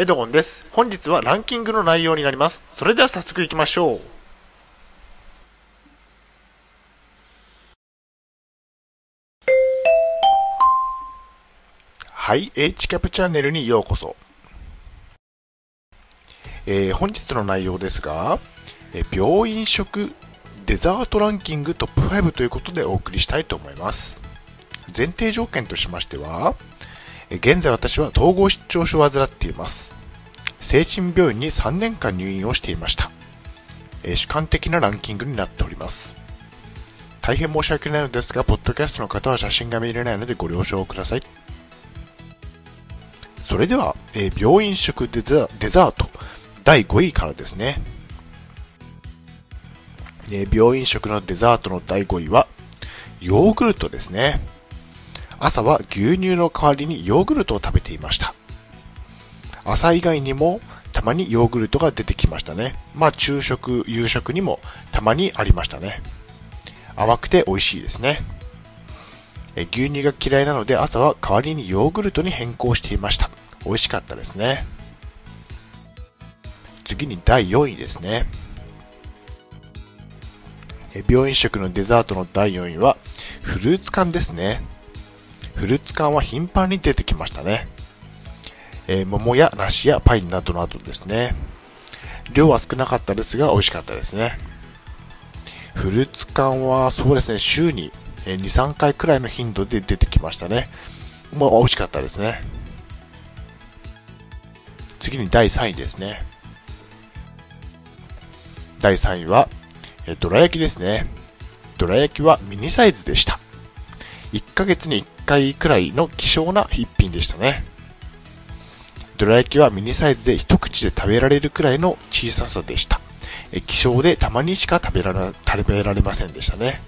エドゴンです。本日はランキングの内容になります。それでは早速行きましょう。はい、H キャプチャンネルにようこそ。えー本日の内容ですが、えー病院食デザートランキングトップ5ということでお送りしたいと思います。前提条件としましては、現在私は統合失調症を患っています。精神病院に3年間入院をしていました。主観的なランキングになっております。大変申し訳ないのですが、ポッドキャストの方は写真が見れないのでご了承ください。それでは、えー病院食デザデザート第5位からですね。えー病院食のデザートの第5位は、ヨーグルトですね。朝は牛乳の代わりにヨーグルトを食べていました。朝以外にもたまにヨーグルトが出てきましたね。まあ昼食、夕食にもたまにありましたね。甘くて美味しいですね。え牛乳が嫌いなので朝は代わりにヨーグルトに変更していました。美味しかったですね。次に第4位ですね。え病院食のデザートの第4位はフルーツ缶ですね。フルーツ缶は頻繁に出てきましたね。えー桃や梨やパインなどなどですね。量は少なかったですが美味しかったですね。フルーツ缶はそうですね、週に2、3回くらいの頻度で出てきましたね。もう美味しかったですね。次に第3位ですね。第3位は、えーどら焼きですね。どら焼きはミニサイズでした。1ヶ月に1回くらいの希少な一品でしたね。どら焼きはミニサイズで一口で食べられるくらいの小ささでした。え希少でたまにしか食べられ食べられませんでしたね。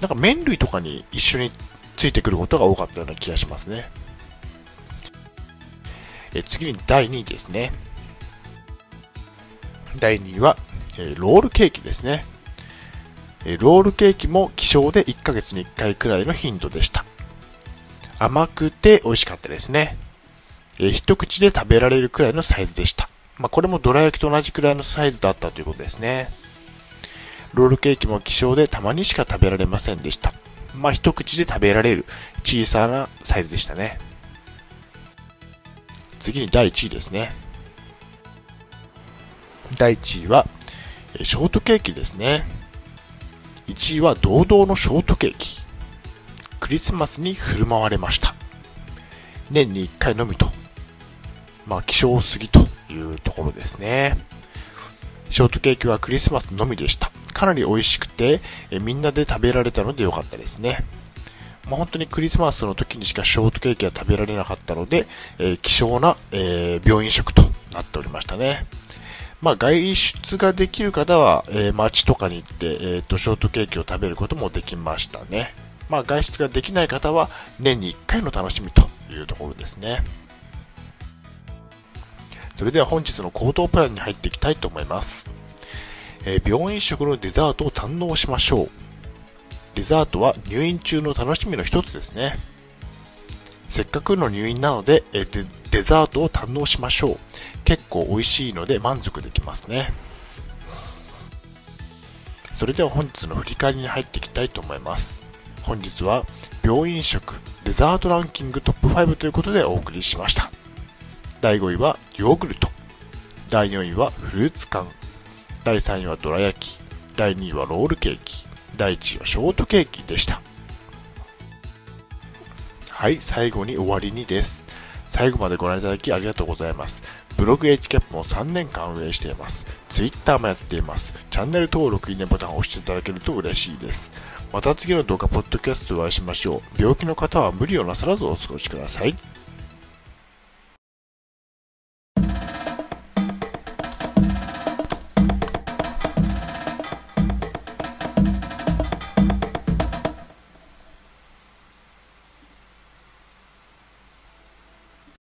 なんか麺類とかに一緒についてくることが多かったような気がしますね。え次に第2位ですね。第2位は、えーロールケーキですね。えーロールケーキも希少で1ヶ月に1回くらいの頻度でした。甘くて美味しかったですね。えー一口で食べられるくらいのサイズでした。まあ、これもどら焼きと同じくらいのサイズだったということですね。ロールケーキも希少でたまにしか食べられませんでした。まあ、一口で食べられる小さなサイズでしたね。次に第1位ですね。第1位は、えショートケーキですね。1位は堂々のショートケーキ。クリスマスに振る舞われました。年に1回のみと。まあ、希少すぎというところですね。ショートケーキはクリスマスのみでした。かなり美味しくて、えみんなで食べられたのでよかったですね。まあ、本当にクリスマスの時にしかショートケーキは食べられなかったので、えー希少な、えー病院食となっておりましたね。まあ、外出ができる方は、えー街とかに行って、えーと、ショートケーキを食べることもできましたね。まあ、外出ができない方は、年に1回の楽しみというところですね。それでは本日の行動プランに入っていきたいと思います。えー病院食のデザートを堪能しましょう。デザートは入院中の楽しみの一つですね。せっかくの入院なので、えーデデザートを堪能しましょう。結構美味しいので満足できますね。それでは本日の振り返りに入っていきたいと思います。本日は病院食デザートランキングトップ5ということでお送りしました。第5位はヨーグルト。第4位はフルーツ缶。第3位はどら焼き。第2位はロールケーキ。第1位はショートケーキでした。はい、最後に終わりにです。最後までご覧いただきありがとうございます。ブログ HCAP も3年間運営しています。Twitter もやっています。チャンネル登録、いいねボタンを押していただけると嬉しいです。また次の動画、ポッドキャストでお会いしましょう。病気の方は無理をなさらずお過ごしください。